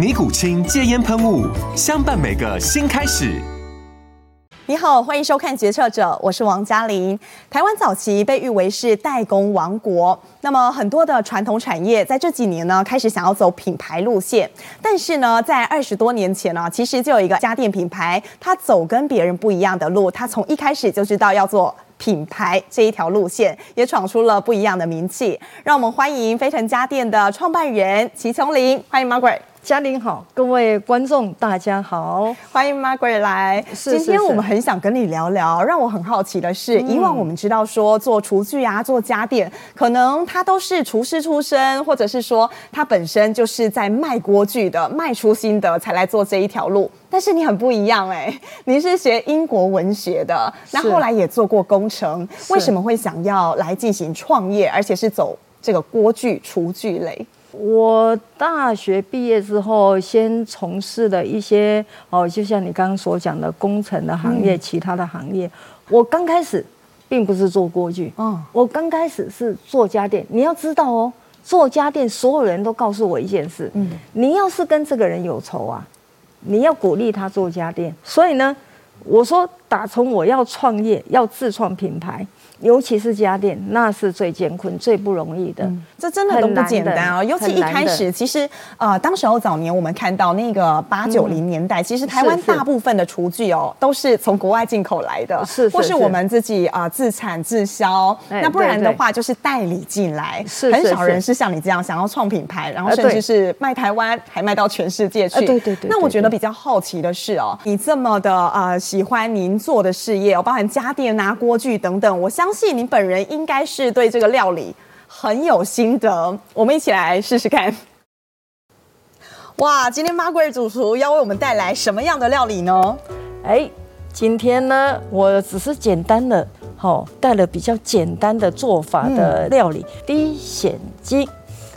尼古清戒烟喷雾，相伴每个新开始。你好，欢迎收看《决策者》，我是王嘉玲。台湾早期被誉为是代工王国，那么很多的传统产业在这几年呢，开始想要走品牌路线。但是呢，在二十多年前呢，其实就有一个家电品牌，它走跟别人不一样的路，它从一开始就知道要做品牌这一条路线，也闯出了不一样的名气。让我们欢迎飞腾家电的创办人齐琼玲，欢迎 Margaret。嘉玲好，各位观众大家好，欢迎 Margaret 来。是是是，今天我们很想跟你聊聊，让我很好奇的是，嗯、以往我们知道说做厨具啊、做家电，可能他都是厨师出身，或者是说他本身就是在卖锅具的、卖出心得才来做这一条路。但是你很不一样哎、欸，你是学英国文学的，那后来也做过工程，为什么会想要来进行创业，而且是走这个锅具厨具类？我大学毕业之后，先从事了一些哦，就像你刚刚所讲的工程的行业，其他的行业。我刚开始并不是做锅具，嗯，我刚开始是做家电。你要知道哦，做家电，所有人都告诉我一件事，嗯，你要是跟这个人有仇啊，你要鼓励他做家电。所以呢，我说打从我要创业，要自创品牌。尤其是家电，那是最艰困、最不容易的。嗯、这真的都不简单哦。尤其一开始，其实呃，当时候早年我们看到那个八九零年代，嗯、其实台湾大部分的厨具哦，都是从国外进口来的，是，是，是或是我们自己啊、呃、自产自销。那不然的话，就是代理进来。是，很少人是像你这样想要创品牌，然后甚至是卖台湾，还卖到全世界去。对对对。那我觉得比较好奇的是哦，你这么的呃喜欢您做的事业，包含家电啊、锅具等等，我相。信你本人应该是对这个料理很有心得，我们一起来试试看。哇，今天 Margaret 主厨要为我们带来什么样的料理呢？哎，今天呢，我只是简单的，好带了比较简单的做法的料理，低险金。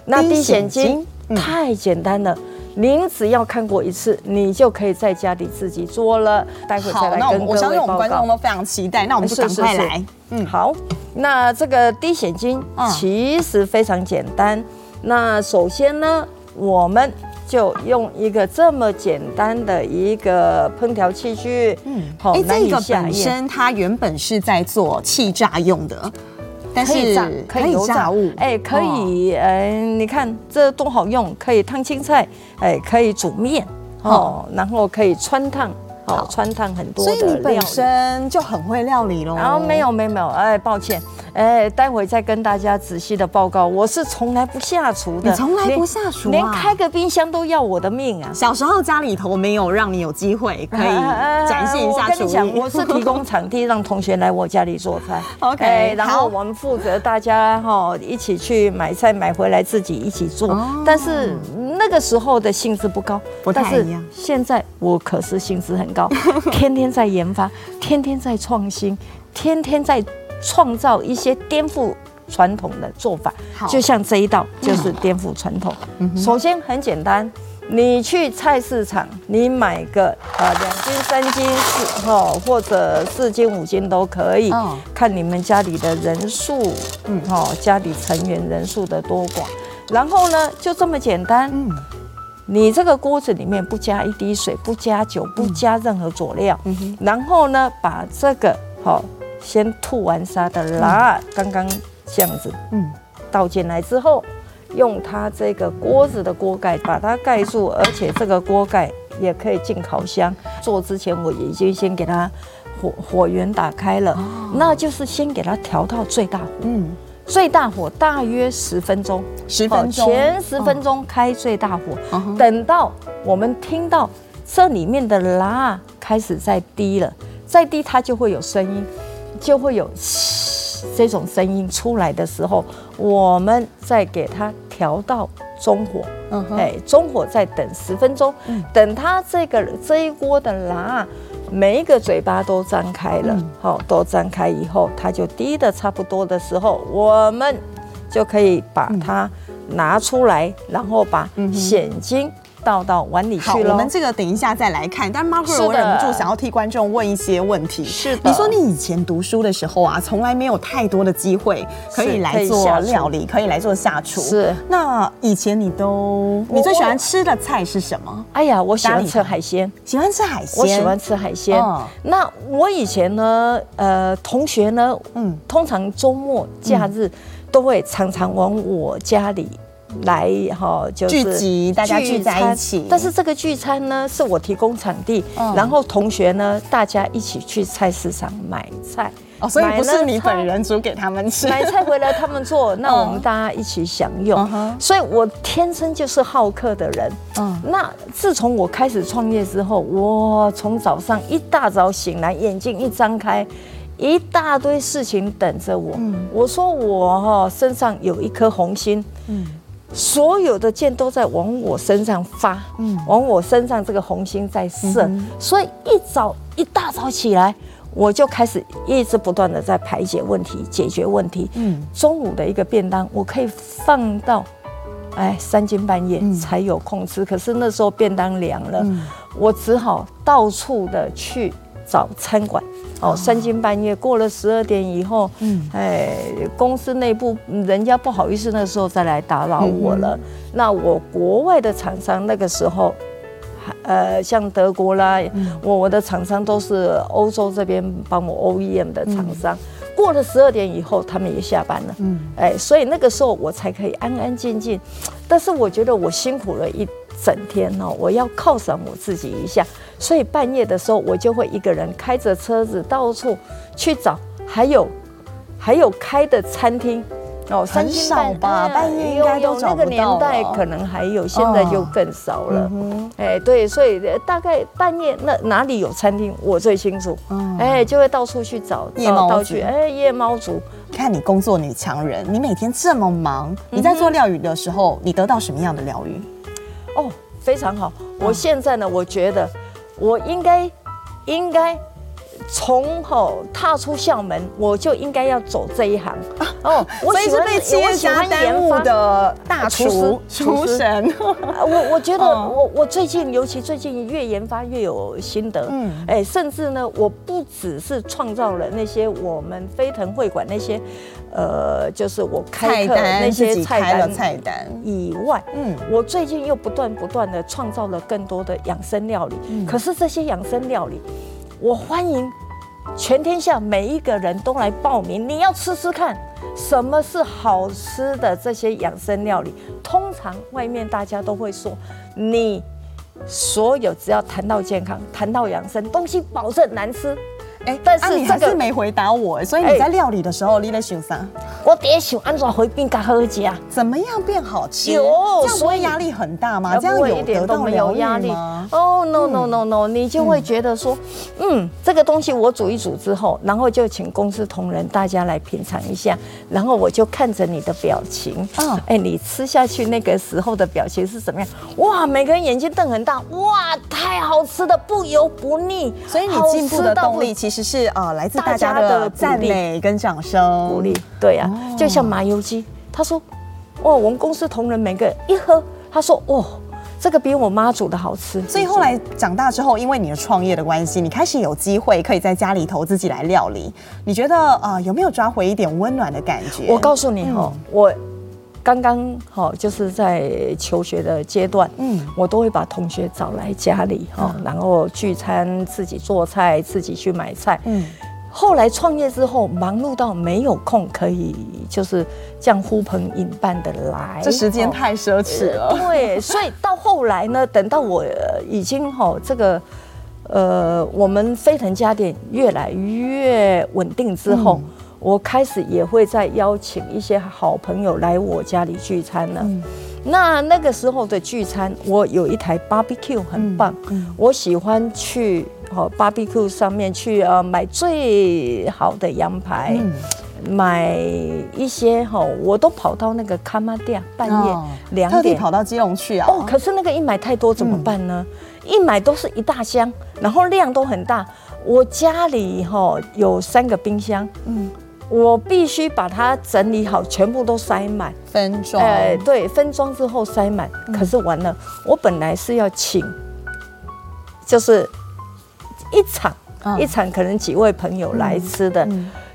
那滴鲜菁太简单了。您只要看过一次，你就可以在家里自己做了。待会再来跟各位报告。好，那我相信我们观众都非常期待。那我们就赶快来。是是是嗯，好。那这个滴鲜菁其实非常简单。嗯、那首先呢，我们就用一个这么简单的一个烹调器具。嗯，好。哎，这个本身它原本是在做气炸用的。但是可以炸，可以炸物，哎，可以，哎、哦，你看这多好用，可以烫青菜，哎，可以煮面，哦，然后可以穿烫。好，穿烫很多的料理，所以你本身就很会料理喽。然后没有没有没有，哎，抱歉，哎，待会再跟大家仔细的报告。我是从来不下厨的，你从来不下厨，连开个冰箱都要我的命啊！小时候家里头没有让你有机会可以 展现一下厨艺。我是提供场地让同学来我家里做菜。OK，然后我们负责大家哈一起去买菜买回来自己一起做。但是那个时候的兴致不高，不太一样。现在我可是兴致很高，天天在研发，天天在创新，天天在创造一些颠覆传统的做法。就像这一道就是颠覆传统。首先很简单，你去菜市场，你买个啊两斤、三斤、四哈或者四斤、五斤都可以，看你们家里的人数，嗯哈，家里成员人数的多寡。然后呢，就这么简单。你这个锅子里面不加一滴水，不加酒，不加任何佐料，嗯、然后呢，把这个好、哦、先吐完沙的辣，嗯、刚刚这样子，嗯，倒进来之后，用它这个锅子的锅盖把它盖住，而且这个锅盖也可以进烤箱，做之前，我已经先给它火火源打开了，哦、那就是先给它调到最大火，嗯，最大火大约十分钟，十分钟，前十分钟开最大火，哦、等到我们听到这里面的蜡开始在滴了，再滴它就会有声音，就会有这种声音出来的时候，我们再给它调到中火，嗯哼，哎，中火再等十分钟，嗯、等它这个这一锅的辣每一个嘴巴都张开了，好、嗯，都张开以后，它就滴的差不多的时候，我们就可以把它拿出来，然后把蚬精。倒到碗里去了。好，我们这个等一下再来看。但 Margaret，我忍不住想要替观众问一些问题。是的。你说你以前读书的时候啊，从来没有太多的机会可以来做料理，可以来做下厨。是。那以前你都，你最喜欢吃的菜是什么？哎呀，我喜欢吃海鲜。喜欢吃海鲜。我喜欢吃海鲜。那我以前呢，呃，同学呢，嗯，通常周末假日都会常常往我家里。来哈，就是聚集，大家聚在一起。但是这个聚餐呢，是我提供场地，然后同学呢，大家一起去菜市场买菜。哦，所以不是你本人煮给他们吃，买菜回来他们做，那我们大家一起享用。所以我天生就是好客的人。嗯，那自从我开始创业之后，我从早上一大早醒来，眼睛一张开，一大堆事情等着我。我说我哈身上有一颗红心。嗯。所有的箭都在往我身上发，嗯，往我身上这个红心在射，嗯、所以一早一大早起来，我就开始一直不断的在排解问题、解决问题。嗯，中午的一个便当，我可以放到，哎，三更半夜才有空吃。嗯、可是那时候便当凉了，嗯、我只好到处的去找餐馆。哦，三更半夜过了十二点以后，嗯，哎，公司内部人家不好意思，那时候再来打扰我了。嗯、那我国外的厂商那个时候，呃，像德国啦，嗯、我我的厂商都是欧洲这边帮我 OEM 的厂商。嗯、过了十二点以后，他们也下班了，嗯，哎，所以那个时候我才可以安安静静。但是我觉得我辛苦了一整天哦，我要犒赏我自己一下。所以半夜的时候，我就会一个人开着车子到处去找，还有还有开的餐厅哦，很少吧？半夜应该都找不到。那个年代可能还有，现在就更少了。哎，对，所以大概半夜那哪里有餐厅，我最清楚。哎，就会到处去找夜猫族。哎，夜猫族，看你工作女强人，你每天这么忙，你在做料理的时候，你得到什么样的疗愈？哦，非常好。我现在呢，我觉得。我应该，应该从吼踏出校门，我就应该要走这一行。哦，我喜欢被企业家耽误的大厨厨神。我我觉得我我最近，尤其最近越研发越有心得。嗯，哎，甚至呢，我不只是创造了那些我们飞腾会馆那些。呃，就是我开课那些菜单菜单以外，嗯，我最近又不断不断的创造了更多的养生料理。嗯，可是这些养生料理，我欢迎全天下每一个人都来报名。你要吃吃看，什么是好吃的这些养生料理？通常外面大家都会说，你所有只要谈到健康，谈到养生，东西保证难吃。哎，但是你还是没回答我，所以你在料理的时候，你在想啥？我得想安怎回变更好吃啊？怎么样变好吃？有，这样不会压力很大吗？这样有一点都没有压力吗？哦，no no no no，你就会觉得说，嗯，这个东西我煮一煮之后，然后就请公司同仁大家来品尝一下，然后我就看着你的表情，嗯，哎，你吃下去那个时候的表情是怎么样？哇，每个人眼睛瞪很大，哇，太好吃的，不油不腻，所以你进步的动力其实。其实是呃，来自大家的赞美跟掌声鼓励。对呀，就像麻油鸡，他说：“哦，我们公司同仁每个人一喝，他说哦，这个比我妈煮的好吃。”所以后来长大之后，因为你的创业的关系，你开始有机会可以在家里头自己来料理。你觉得啊，有没有抓回一点温暖的感觉？我告诉你哦，我。刚刚好，就是在求学的阶段，嗯，我都会把同学找来家里哈，然后聚餐，自己做菜，自己去买菜，嗯。后来创业之后，忙碌到没有空可以就是这样呼朋引伴的来，这时间太奢侈了。对，所以到后来呢，等到我已经哈这个。呃，我们飞腾家电越来越稳定之后，嗯、我开始也会再邀请一些好朋友来我家里聚餐了。嗯、那那个时候的聚餐，我有一台 barbecue 很棒，嗯嗯、我喜欢去哦 barbecue 上面去呃买最好的羊排。嗯买一些哈，我都跑到那个卡玛店，半夜两点特地跑到基隆去啊。哦，可是那个一买太多怎么办呢？嗯、一买都是一大箱，然后量都很大。我家里哈有三个冰箱，嗯，我必须把它整理好，全部都塞满分装。哎，对，分装之后塞满。嗯、可是完了，我本来是要请，就是一场、嗯、一场可能几位朋友来吃的。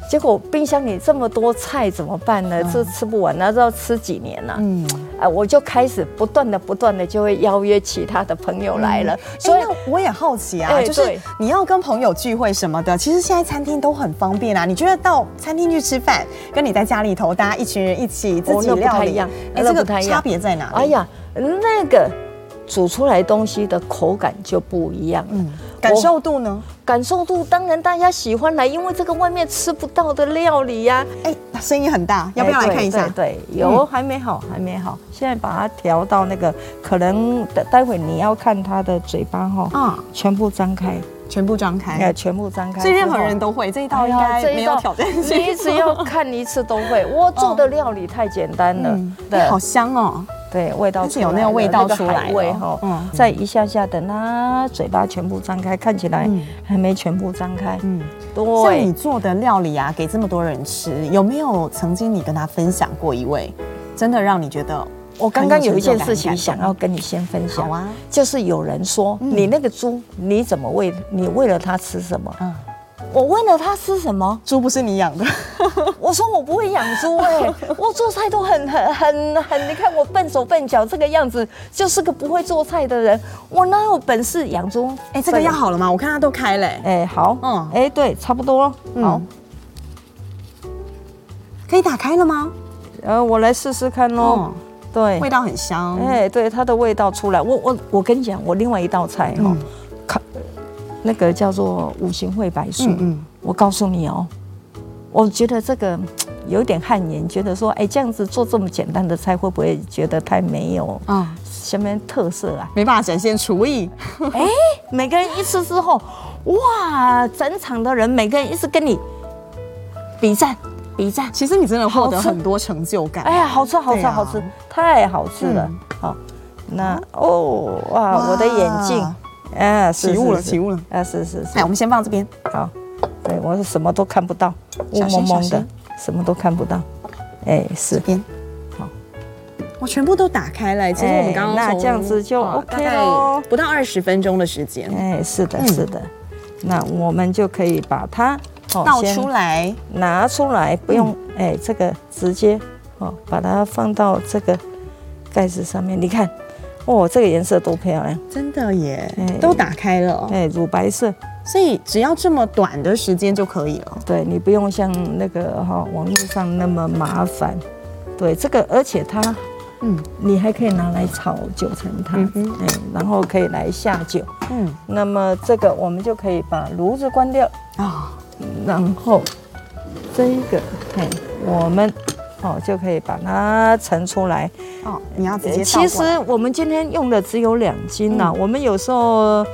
结果冰箱里这么多菜怎么办呢？这吃不完，那要吃几年呢？嗯，啊，我就开始不断的、不断的就会邀约其他的朋友来了。所以我也好奇啊，就是你要跟朋友聚会什么的，其实现在餐厅都很方便啊。你觉得到餐厅去吃饭，跟你在家里头大家一群人一起自己料理，哎，这个差别在哪里？哎呀，那个煮出来东西的口感就不一样。嗯。感受度呢？感受度当然大家喜欢来，因为这个外面吃不到的料理呀。哎，声音很大，要不要来看一下？对，有还没好，还没好。现在把它调到那个，可能待待会你要看它的嘴巴哈，啊，全部张开，全部张开，哎，全部张开。所以任何人都会这一道，应该没有挑战性。你只要看一次都会。我做的料理太简单了，对，好香哦。对，味道是有那个味道出来味哈，嗯，再一下下等它嘴巴全部张开，看起来还没全部张开，嗯，对。像你做的料理啊，给这么多人吃，有没有曾经你跟他分享过一位，真的让你觉得？我刚刚有一件事情想要跟你先分享，好啊，就是有人说你那个猪你怎么喂？你喂了它吃什么？嗯。我问了它吃什么？猪不是你养的。我说我不会养猪哎，我做菜都很很很很，你看我笨手笨脚这个样子，就是个不会做菜的人。我哪有本事养猪？哎，这个要好了吗？我看它都开了。哎，好，嗯，哎，对，差不多。好，可以打开了吗？呃，我来试试看喽。对，味道很香。哎，对，它的味道出来。我我我跟你讲，我另外一道菜哈。那个叫做五行绘白术，嗯嗯，我告诉你哦，我觉得这个 有点汗颜，觉得说，哎，这样子做这么简单的菜，会不会觉得太没有啊？什么特色啊？没办法展现厨艺。哎，每个人一吃之后，哇，整场的人每个人一直跟你比赞比赞。其实你真的获得很多成就感。哎呀，好吃好吃好吃，太好吃了。好，那哦哇，我的眼镜。啊，起雾了，起雾了！啊，是是是，哎，我们先放这边。好，对我是什么都看不到，雾蒙蒙的，什么都看不到。哎，是边，好，我全部都打开了。其实我们刚刚那这样子就 OK 哦，不到二十分钟的时间。哎，是的，是的。那我们就可以把它倒出来，拿出来，不用哎，这个直接哦，把它放到这个盖子上面，你看。哦，这个颜色多漂亮！真的耶，都打开了，哎，乳白色，所以只要这么短的时间就可以了。对，你不用像那个哈网络上那么麻烦。对，这个而且它，嗯，你还可以拿来炒九层塔，哎，然后可以来下酒。嗯，那么这个我们就可以把炉子关掉啊，然后这一个，哎，我们。哦，就可以把它盛出来。哦，你要直接。其实我们今天用的只有两斤呐，我们有时候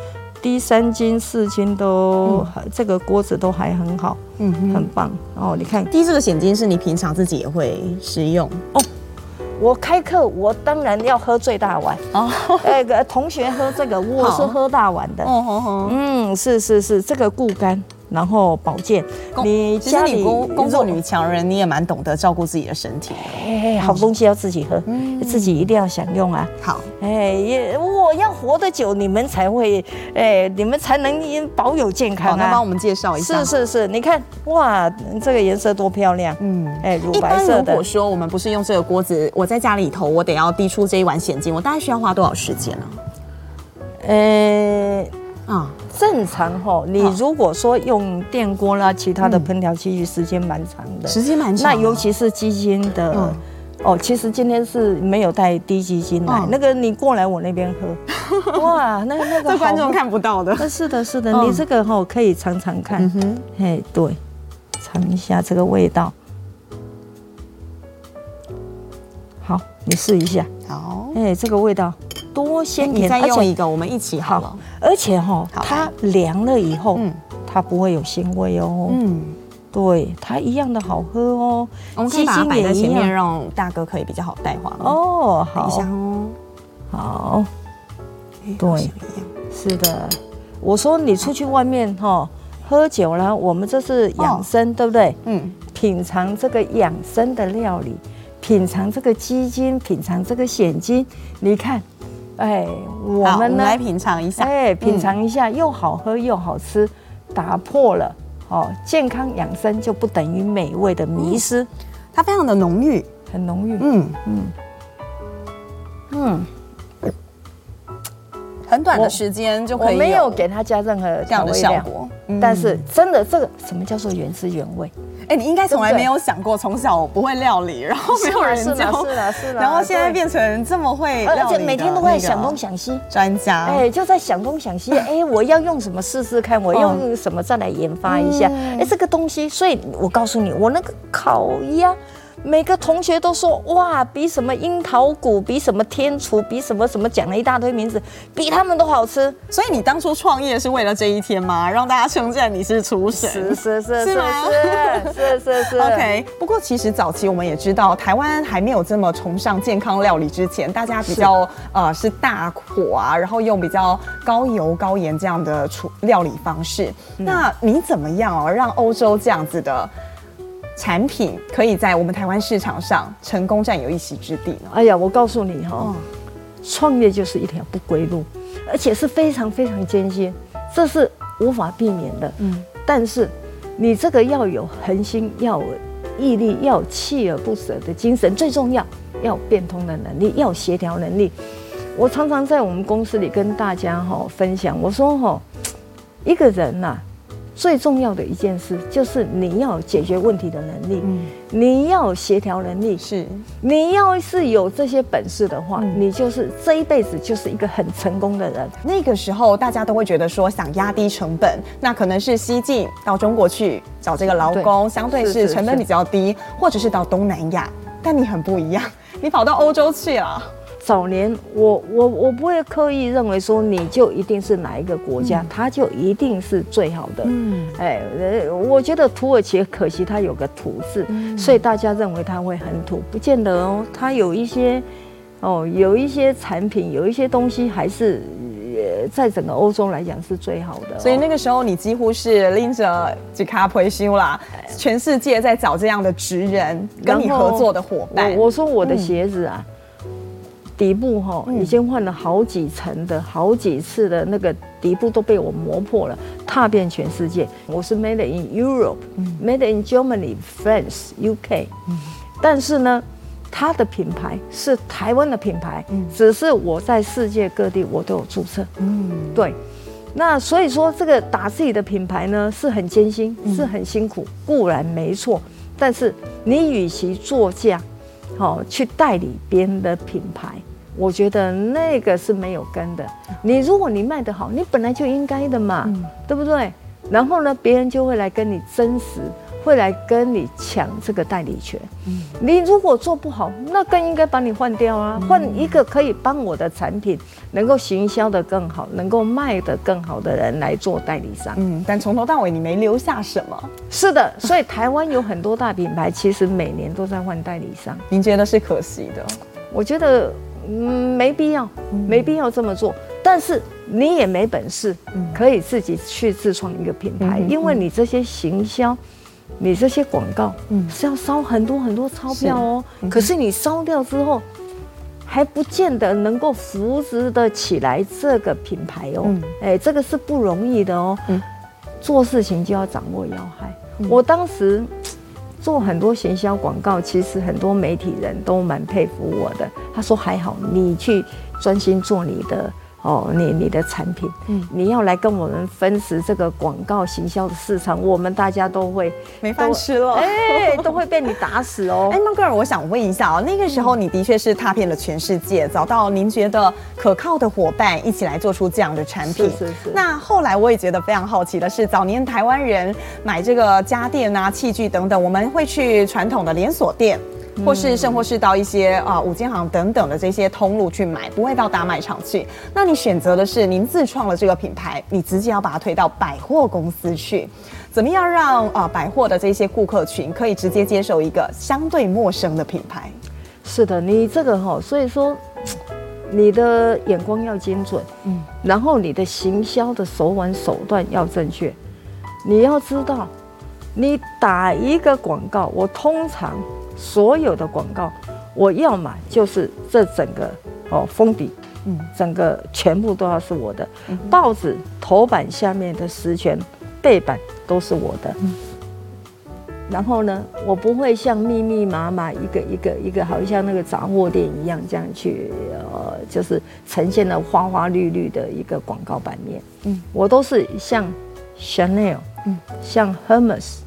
低三斤、四斤都，这个锅子都还很好，嗯，很棒。哦，你看低这个蚬精是你平常自己也会食用哦。我开课，我当然要喝最大碗哦。那个同学喝这个，我是喝大碗的。哦，嗯，是是是，这个固肝。然后保健，你其实你工工作女强人，你也蛮懂得照顾自己的身体。哎，好东西要自己喝，自己一定要享用啊。好，哎，也我要活得久，你们才会，哎，你们才能保有健康啊。那帮我们介绍一下。是是是，你看，哇，这个颜色多漂亮。嗯，哎，乳白色的。如果说我们不是用这个锅子，我在家里头，我得要滴出这一碗蚬精，我大概需要花多少时间呢？呃。啊，正常哈，你如果说用电锅啦，其他的烹调器具，时间蛮长的，时间蛮长。那尤其是鸡精的哦，其实今天是没有带低鸡精来，那个你过来我那边喝。哇，那个那个这观众看不到的。是的，是的，你这个哈可以尝尝看。嘿，对，尝一下这个味道。好，你试一下。好，哎，这个味道多鲜甜。你再用一个，我们一起好。而且哈，它凉了以后，它不会有腥味哦。嗯。对，它一样的好喝哦。我们可以把它摆在前面，让大哥可以比较好带话哦。好，等一下哦。好，对，是的。我说你出去外面哈喝酒了，我们这是养生，对不对？嗯。品尝这个养生的料理，品尝这个鸡精，品尝这个鲜精。你看，哎，我们呢？来品尝一下。哎，品尝一下，又好喝又好吃，打破了。哦，健康养生就不等于美味的迷失，嗯、它非常的浓郁，很浓郁，嗯嗯嗯，很短的时间就可以，我没有给它加任何这样的效果，嗯、但是真的这个什么叫做原汁原味？哎，你应该从来没有想过，从小我不会料理，然后没有人教，是的，是的，然后现在变成这么会料理，而且每天都会想东想西，专家，哎，就在想东想西，哎，我要用什么试试看，我用什么再来研发一下，哎，这个东西，所以我告诉你，我那个烤鸭。每个同学都说哇，比什么樱桃谷，比什么天厨，比什么什么讲了一大堆名字，比他们都好吃。所以你当初创业是为了这一天吗？让大家称赞你是厨神？是是是是吗是是是是。OK。不过其实早期我们也知道，台湾还没有这么崇尚健康料理之前，大家比较是呃是大火啊，然后用比较高油高盐这样的厨料理方式。嗯、那你怎么样哦，让欧洲这样子的？产品可以在我们台湾市场上成功占有一席之地呢？哎呀，我告诉你哈，创业就是一条不归路，而且是非常非常艰辛，这是无法避免的。嗯，但是你这个要有恒心，要有毅力，要有锲而不舍的精神，最重要要有变通的能力，要有协调能力。我常常在我们公司里跟大家哈分享，我说哈，一个人呐。最重要的一件事就是你要有解决问题的能力，嗯，你要有协调能力，是，你要是有这些本事的话，嗯，你就是这一辈子就是一个很成功的人。那个时候大家都会觉得说，想压低成本，那可能是西进到中国去找这个劳工，相对是成本比较低，或者是到东南亚。但你很不一样，你跑到欧洲去了。早年我我我不会刻意认为说你就一定是哪一个国家，它就一定是最好的。嗯，哎，我觉得土耳其可惜它有个土字，所以大家认为它会很土，不见得哦。它有一些哦，有一些产品，有一些东西还是在整个欧洲来讲是最好的。所以那个时候你几乎是拎着吉卡培修啦，全世界在找这样的职人跟你合作的伙伴。我说我的鞋子啊。底部哈已经换了好几层的好几次的那个底部都被我磨破了，踏遍全世界。我是 Made in Europe，Made in Germany、France、UK，但是呢，它的品牌是台湾的品牌，只是我在世界各地我都有注册。嗯，对。那所以说这个打自己的品牌呢是很艰辛，是很辛苦，固然没错。但是你与其作价。好，去代理别人的品牌，我觉得那个是没有根的。你如果你卖得好，你本来就应该的嘛，嗯、对不对？然后呢，别人就会来跟你争食，会来跟你抢这个代理权。嗯、你如果做不好，那更应该把你换掉啊，换一个可以帮我的产品能够行销的更好，能够卖的更好的人来做代理商。嗯，但从头到尾你没留下什么。是的，所以台湾有很多大品牌，其实每年都在换代理商。您觉得是可惜的？我觉得，嗯，没必要，没必要这么做。但是你也没本事，可以自己去自创一个品牌，因为你这些行销，你这些广告，是要烧很多很多钞票哦。可是你烧掉之后，还不见得能够扶植得起来这个品牌哦。哎，这个是不容易的哦。做事情就要掌握要害。我当时做很多行销广告，其实很多媒体人都蛮佩服我的。他说：“还好，你去专心做你的哦，你你的产品，嗯，你要来跟我们分食这个广告行销的市场，我们大家都会没饭吃了，哎，都会被你打死哦。哎，曼戈尔，我想问一下哦，那个时候你的确是踏遍了全世界，找到您觉得可靠的伙伴，一起来做出这样的产品。是是是。那后来我也觉得非常好奇的是，早年台湾人买这个家电啊、器具等等，我们会去传统的连锁店。或是甚或是到一些啊五金行等等的这些通路去买，不会到大卖场去。那你选择的是您自创了这个品牌，你直接要把它推到百货公司去，怎么样让啊百货的这些顾客群可以直接接受一个相对陌生的品牌？是的，你这个哈，所以说你的眼光要精准，嗯，然后你的行销的手腕手段要正确。你要知道，你打一个广告，我通常。所有的广告，我要买就是这整个哦封底，嗯，整个全部都要是我的。报纸头版下面的实权，背板都是我的。然后呢，我不会像密密麻麻一个一个一个，好像那个杂货店一样这样去呃，就是呈现了花花绿绿的一个广告版面。嗯，我都是像 Chanel，嗯，像 Hermes，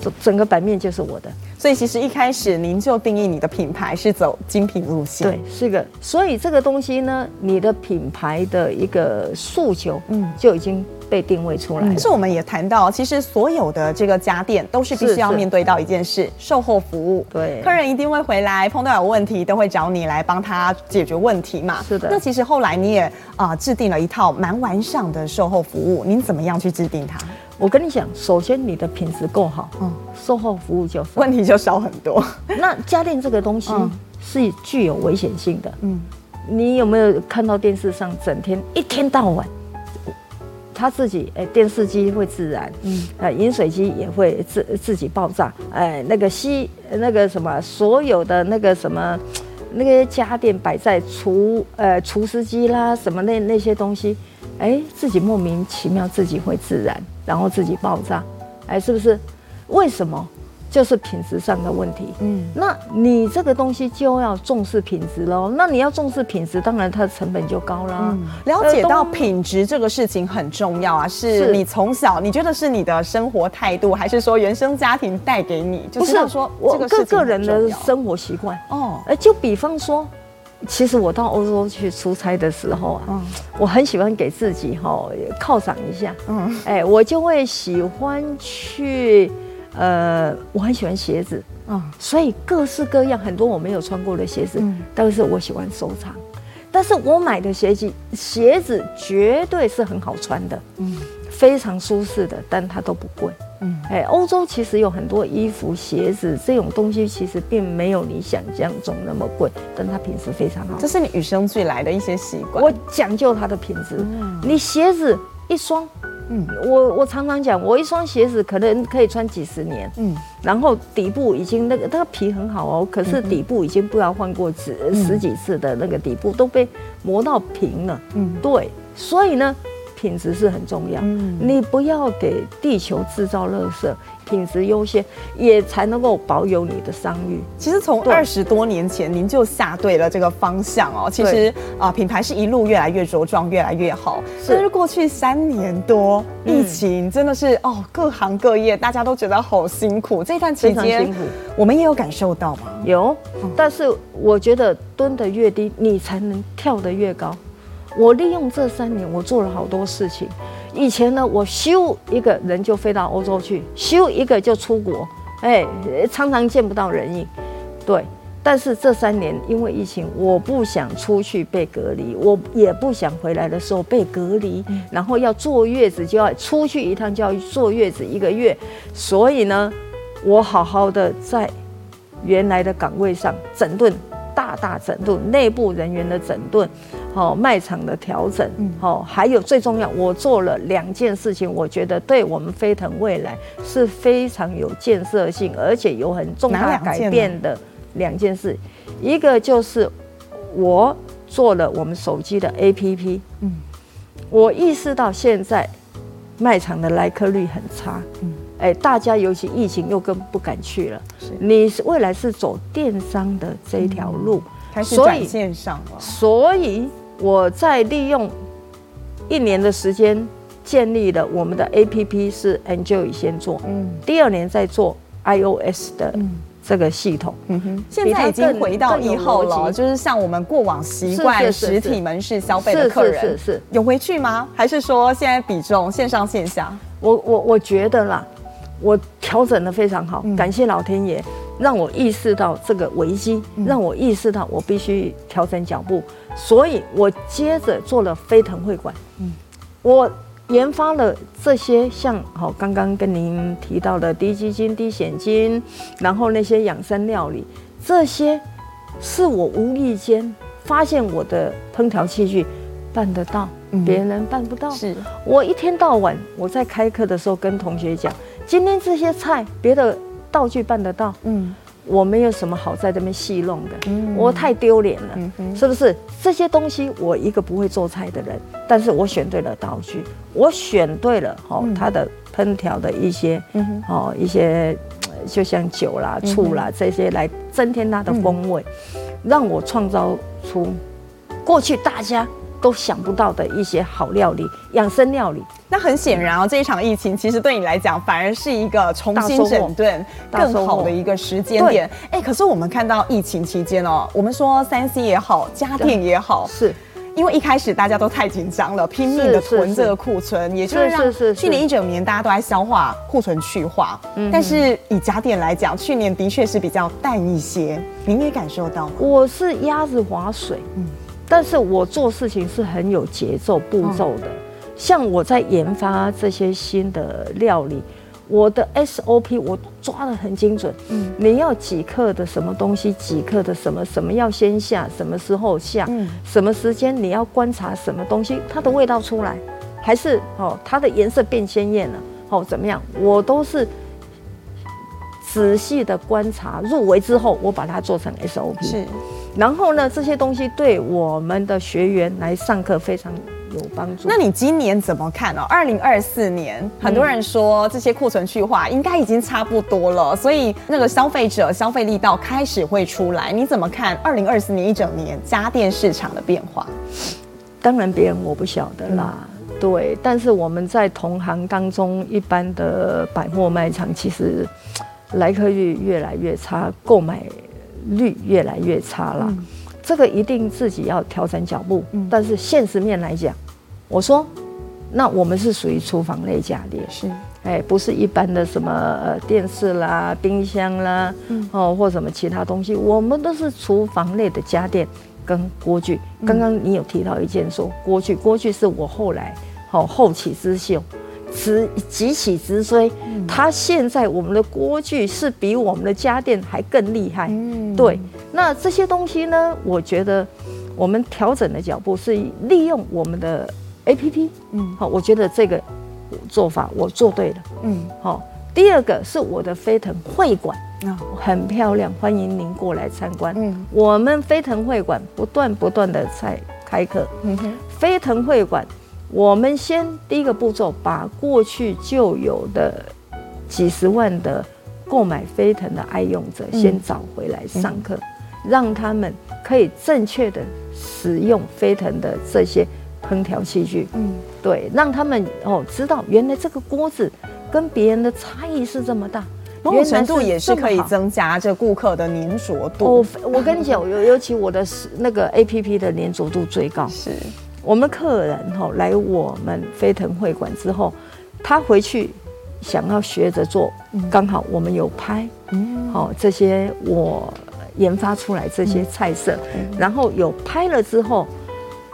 整整个版面就是我的。所以其实一开始您就定义你的品牌是走精品路线，对，是个。所以这个东西呢，你的品牌的一个诉求，嗯，就已经被定位出来了。可是我们也谈到，其实所有的这个家电都是必须要面对到一件事：售后服务。对，客人一定会回来，碰到有问题都会找你来帮他解决问题嘛。是的。那其实后来你也啊制定了一套蛮完善的售后服务，您怎么样去制定它？我跟你讲，首先你的品质够好，嗯，售后服务就问题就少很多。那家电这个东西是具有危险性的，嗯，你有没有看到电视上整天一天到晚，他自己哎，电视机会自燃，嗯，呃，饮水机也会自自己爆炸，哎，那个吸那个什么，所有的那个什么那个家电摆在厨呃厨师机啦什么那那些东西，哎，自己莫名其妙自己会自燃。然后自己爆炸，哎，是不是？为什么？就是品质上的问题。嗯，那你这个东西就要重视品质喽。那你要重视品质，当然它的成本就高啦。嗯，了解到品质这个事情很重要啊，是你从小你觉得是你的生活态度，还是说原生家庭带给你？就是说我个个人的生活习惯哦。哎，就比方说。其实我到欧洲去出差的时候啊，嗯、我很喜欢给自己哈犒赏一下，嗯，哎，我就会喜欢去，呃，我很喜欢鞋子，嗯，所以各式各样很多我没有穿过的鞋子，嗯，但是我喜欢收藏，但是我买的鞋子鞋子绝对是很好穿的，嗯，非常舒适的，但它都不贵。嗯，哎，欧洲其实有很多衣服、鞋子这种东西，其实并没有你想象中那么贵，但它品质非常好。这是你与生俱来的一些习惯。我讲究它的品质。嗯，你鞋子一双，嗯，我我常常讲，我一双鞋子可能可以穿几十年。嗯，然后底部已经那个那个皮很好哦，可是底部已经不知道换过几十几次的那个底部都被磨到平了。嗯，对，所以呢。品质是很重要，嗯，你不要给地球制造垃圾，品质优先，也才能够保有你的商誉。其实从二十多年前您就下对了这个方向哦。其实啊，品牌是一路越来越茁壮，越来越好。是，但是过去三年多，疫情真的是哦，各行各业大家都觉得好辛苦。这段期间，辛苦，我们也有感受到吗？有，但是我觉得蹲得越低，你才能跳得越高。我利用这三年，我做了好多事情。以前呢，我咻一个人就飞到欧洲去，咻一个就出国，哎，常常见不到人影。对，但是这三年因为疫情，我不想出去被隔离，我也不想回来的时候被隔离，然后要坐月子就要出去一趟就要坐月子一个月，所以呢，我好好的在原来的岗位上整顿。大大整顿内部人员的整顿，好卖场的调整，好还有最重要，我做了两件事情，我觉得对我们飞腾未来是非常有建设性，而且有很重大改变的两件事。一个就是我做了我们手机的 APP，嗯，我意识到现在卖场的来客率很差，嗯。哎，大家尤其疫情又更不敢去了。是，你未来是走电商的这一条路，开始转线上了。所以我在利用一年的时间建立了我们的 APP 是 Enjoy 先做，嗯，第二年再做 iOS 的这个系统，嗯哼，现在已经回到以后了，就是像我们过往习惯实体门市消费的客人，是是是，有回去吗？还是说现在比重线上线下？我我我觉得啦，我调整得非常好，感谢老天爷。让我意识到这个危机，让我意识到我必须调整脚步，所以我接着做了飞腾会馆。嗯，我研发了这些像好刚刚跟您提到的低基金、低险金，然后那些养生料理，这些是我无意间发现我的烹调器具办得到，别人办不到。是我一天到晚我在开课的时候跟同学讲，今天这些菜别的。道具办得到，嗯，我没有什么好在这边戏弄的，嗯，我太丢脸了，嗯，是不是？这些东西我一个不会做菜的人，但是我选对了道具，我选对了哦，它的烹调的一些，嗯哦，一些就像酒啦、醋啦这些来增添它的风味，让我创造出过去大家都想不到的一些好料理，养生料理。那很显然哦，这一场疫情其实对你来讲反而是一个重新整顿更好的一个时间点。哎，可是我们看到疫情期间哦，我们说三 C 也好，家电也好，是因为一开始大家都太紧张了，拼命的囤这个库存，也就是让去年一整年大家都在消化库存去化。但是以家电来讲，去年的确是比较淡一些，您也感受到吗？我是鸭子划水，嗯，但是我做事情是很有节奏步骤的。像我在研发这些新的料理，我的 SOP 我抓得很精准。嗯，你要几克的什么东西，几克的什么什么要先下，什么时候下，嗯，什么时间你要观察什么东西，它的味道出来，还是哦它的颜色变鲜艳了，哦怎么样，我都是仔细的观察入围之后，我把它做成 SOP。是，然后呢，这些东西对我们的学员来上课非常有帮助。那你今年怎么看哦？二零二四年，很多人说这些库存去化应该已经差不多了，所以那个消费者消费力道开始会出来。你怎么看二零二四年一整年家电市场的变化？当然别人我不晓得啦，嗯、对。但是我们在同行当中，一般的百货卖场其实来客率越来越差，购买率越来越差了。嗯这个一定自己要调整脚步，嗯、但是现实面来讲，我说，那我们是属于厨房类家电，是，哎，不是一般的什么呃电视啦、冰箱啦，嗯、哦或什么其他东西，我们都是厨房类的家电跟锅具。刚刚你有提到一件说锅具，锅具是我后来好、哦、后起之秀。直急起直追，它现在我们的锅具是比我们的家电还更厉害。嗯，对。那这些东西呢？我觉得我们调整的脚步是利用我们的 APP。嗯，好，我觉得这个做法我做对了。嗯，好。第二个是我的飞腾会馆啊，很漂亮，欢迎您过来参观。嗯，我们飞腾会馆不断不断的在开课。嗯哼，飞腾会馆。我们先第一个步骤，把过去就有的几十万的购买飞腾的爱用者先找回来上课，让他们可以正确的使用飞腾的这些烹调器具。嗯，对，让他们哦知道原来这个锅子跟别人的差异是这么大，某种程度也是可以增加这顾客的粘着度。哦，我跟你讲，尤尤其我的那个 APP 的粘着度最高。是。我们客人哈来我们飞腾会馆之后，他回去想要学着做，刚好我们有拍，好这些我研发出来这些菜色，然后有拍了之后，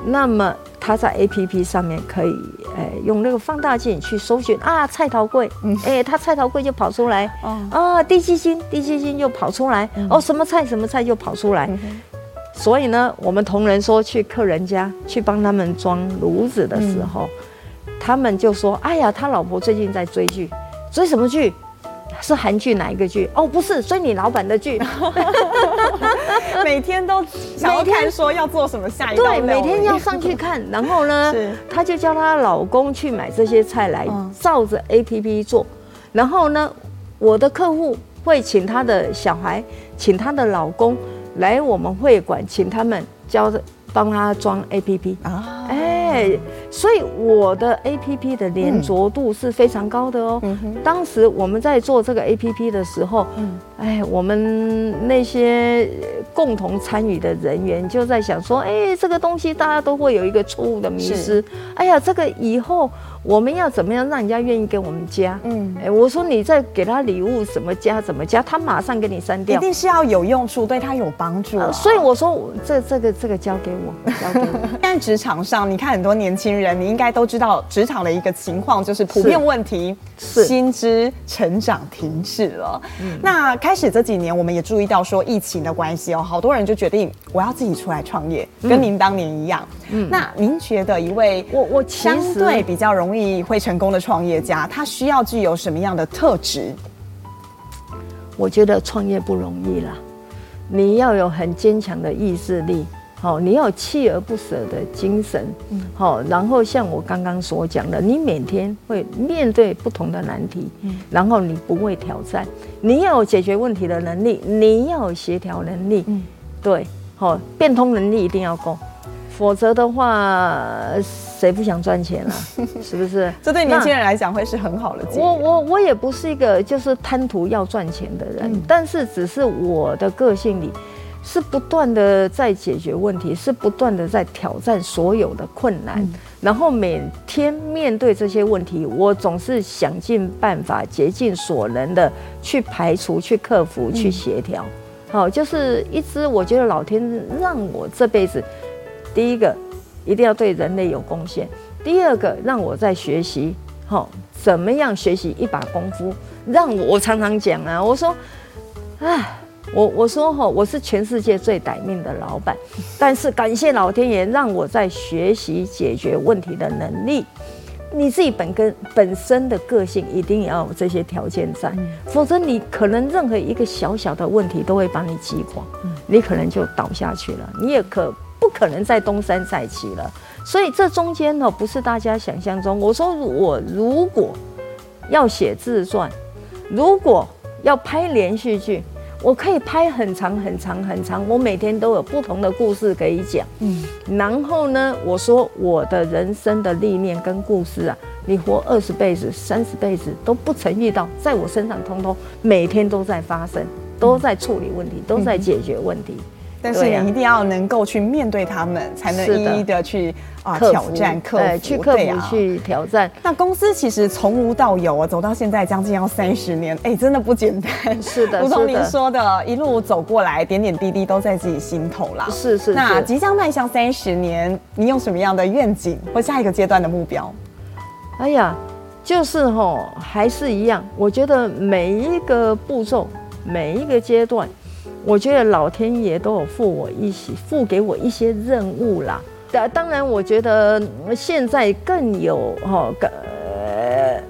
那么他在 APP 上面可以诶用那个放大镜去搜寻啊菜头贵，哎他菜头贵就跑出来，啊低基金低基金就跑出来，哦什么菜什么菜就跑出来。所以呢，我们同仁说去客人家去帮他们装炉子的时候，嗯、他们就说：“哎呀，他老婆最近在追剧，追什么剧？是韩剧哪一个剧？哦，不是追你老板的剧。每天都想要看说要做什么下一道。对，每天要上去看。然后呢，是他就叫他老公去买这些菜来，照着 APP 做。然后呢，我的客户会请他的小孩，请他的老公。来我们会馆，请他们教着帮他装 APP 啊，哎，哎，所以我的 APP 的连着度是非常高的哦。嗯、当时我们在做这个 APP 的时候，嗯，哎，我们那些共同参与的人员就在想说，哎，这个东西大家都会有一个错误的迷失。哎呀，这个以后。我们要怎么样让人家愿意给我们加？嗯，哎，我说你再给他礼物，怎么加怎么加，他马上给你删掉。一定是要有用处，对他有帮助。呃，所以我说这这个这个交给我，交给我。但职场上，你看很多年轻人，你应该都知道职场的一个情况，就是普遍问题，是薪资成长停滞了。嗯，那开始这几年，我们也注意到说疫情的关系哦，好多人就决定我要自己出来创业，跟您当年一样。嗯，那您觉得一位我我相对比较容易会成功的创业家，他需要具有什么样的特质？我觉得创业不容易啦，你要有很坚强的意志力，好，你要有锲而不舍的精神，好，然后像我刚刚所讲的，你每天会面对不同的难题，然后你不会挑战，你要有解决问题的能力，你要有协调能力，对，好，变通能力一定要够。否则的话，谁不想赚钱啊？是不是？这对年轻人来讲会是很好的。我我我也不是一个就是贪图要赚钱的人，嗯、但是只是我的个性里是不断的在解决问题，是不断的在挑战所有的困难，嗯、然后每天面对这些问题，我总是想尽办法、竭尽所能的去排除、去克服、去协调。好、嗯，就是一直我觉得老天让我这辈子。第一个，一定要对人类有贡献；第二个，让我在学习，好，怎么样学习一把功夫？让我，我常常讲啊，我说，哎，我我说哈，我是全世界最歹命的老板，但是感谢老天爷，让我在学习解决问题的能力。你自己本根本身的个性一定要有这些条件在，否则你可能任何一个小小的问题都会把你击垮，你可能就倒下去了，你也可。不可能再东山再起了，所以这中间呢，不是大家想象中。我说我如果要写自传，如果要拍连续剧，我可以拍很长很长很长，我每天都有不同的故事可以讲。嗯，然后呢，我说我的人生的历练跟故事啊，你活二十辈子、三十辈子都不曾遇到，在我身上通通每天都在发生，都在处理问题，都在解决问题。但是你一定要能够去面对他们，才能一一的去啊挑战、克服、去克服、去挑战。那公司其实从无到有啊，走到现在将近要三十年，哎，真的不简单。是的，如同您说的，一路走过来，点点滴滴都在自己心头啦。是是。那即将迈向三十年，你有什么样的愿景或下一个阶段的目标？哎呀，就是吼，还是一样。我觉得每一个步骤，每一个阶段。我觉得老天爷都有付我一些，付给我一些任务啦。当然，我觉得现在更有哈，呃，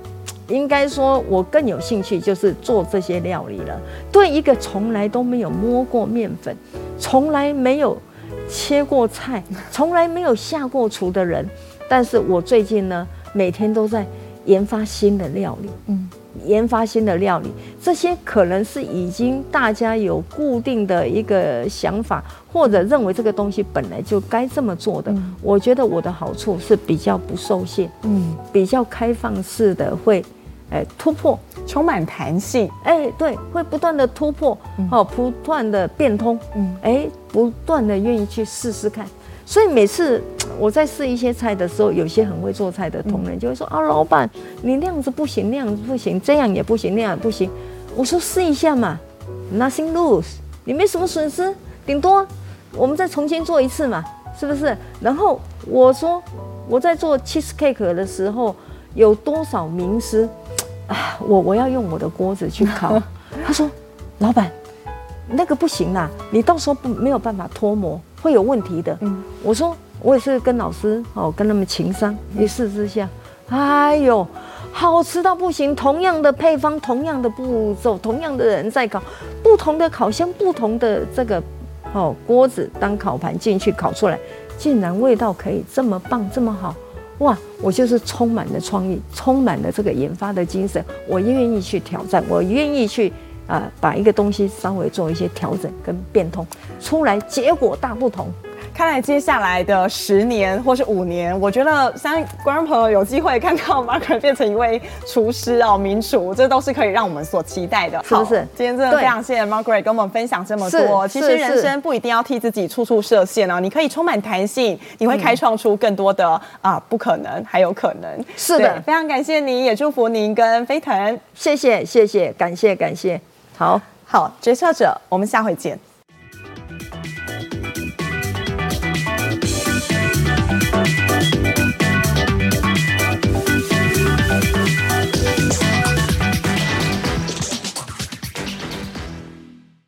应该说我更有兴趣就是做这些料理了。对一个从来都没有摸过面粉，从来没有切过菜，从来没有下过厨的人，但是我最近呢，每天都在研发新的料理。嗯。研发新的料理，这些可能是已经大家有固定的一个想法，或者认为这个东西本来就该这么做的。嗯、我觉得我的好处是比较不受限，嗯，比较开放式的会，哎、欸、突破，充满弹性，哎、欸，对，会不断的突破，哦、嗯，不断的变通，嗯，哎、欸，不断的愿意去试试看。所以每次 我在试一些菜的时候，有些很会做菜的同仁就会说：“啊，老板，你那样子不行，那样子不行，这样也不行，那样也不行。”我说：“试一下嘛，nothing lose，你没什么损失，顶多我们再重新做一次嘛，是不是？”然后我说：“我在做 cheese cake 的时候，有多少名师 啊？我我要用我的锅子去烤。”他说：“老板，那个不行啦，你到时候不没有办法脱模。”会有问题的。嗯，我说我也是跟老师哦，跟他们情商一试之下，哎呦，好吃到不行！同样的配方，同样的步骤，同样的人在烤，不同的烤箱，不同的这个哦锅子当烤盘进去烤出来，竟然味道可以这么棒，这么好哇！我就是充满了创意，充满了这个研发的精神，我愿意去挑战，我愿意去。啊，把一个东西稍微做一些调整跟变通，出来结果大不同，看来接下来的十年或是五年，我觉得相信观众朋友有机会看到 Margaret 变成一位厨师哦，名厨，这都是可以让我们所期待的，是不是？今天真的非常谢谢 Margaret 跟我们分享这么多。其实人生不一定要替自己处处设限哦，你可以充满弹性，你会开创出更多的啊不可能，还有可能。是的，非常感谢您，也祝福您跟飞腾，谢谢谢谢，感谢感谢，好好决策者，我们下回见。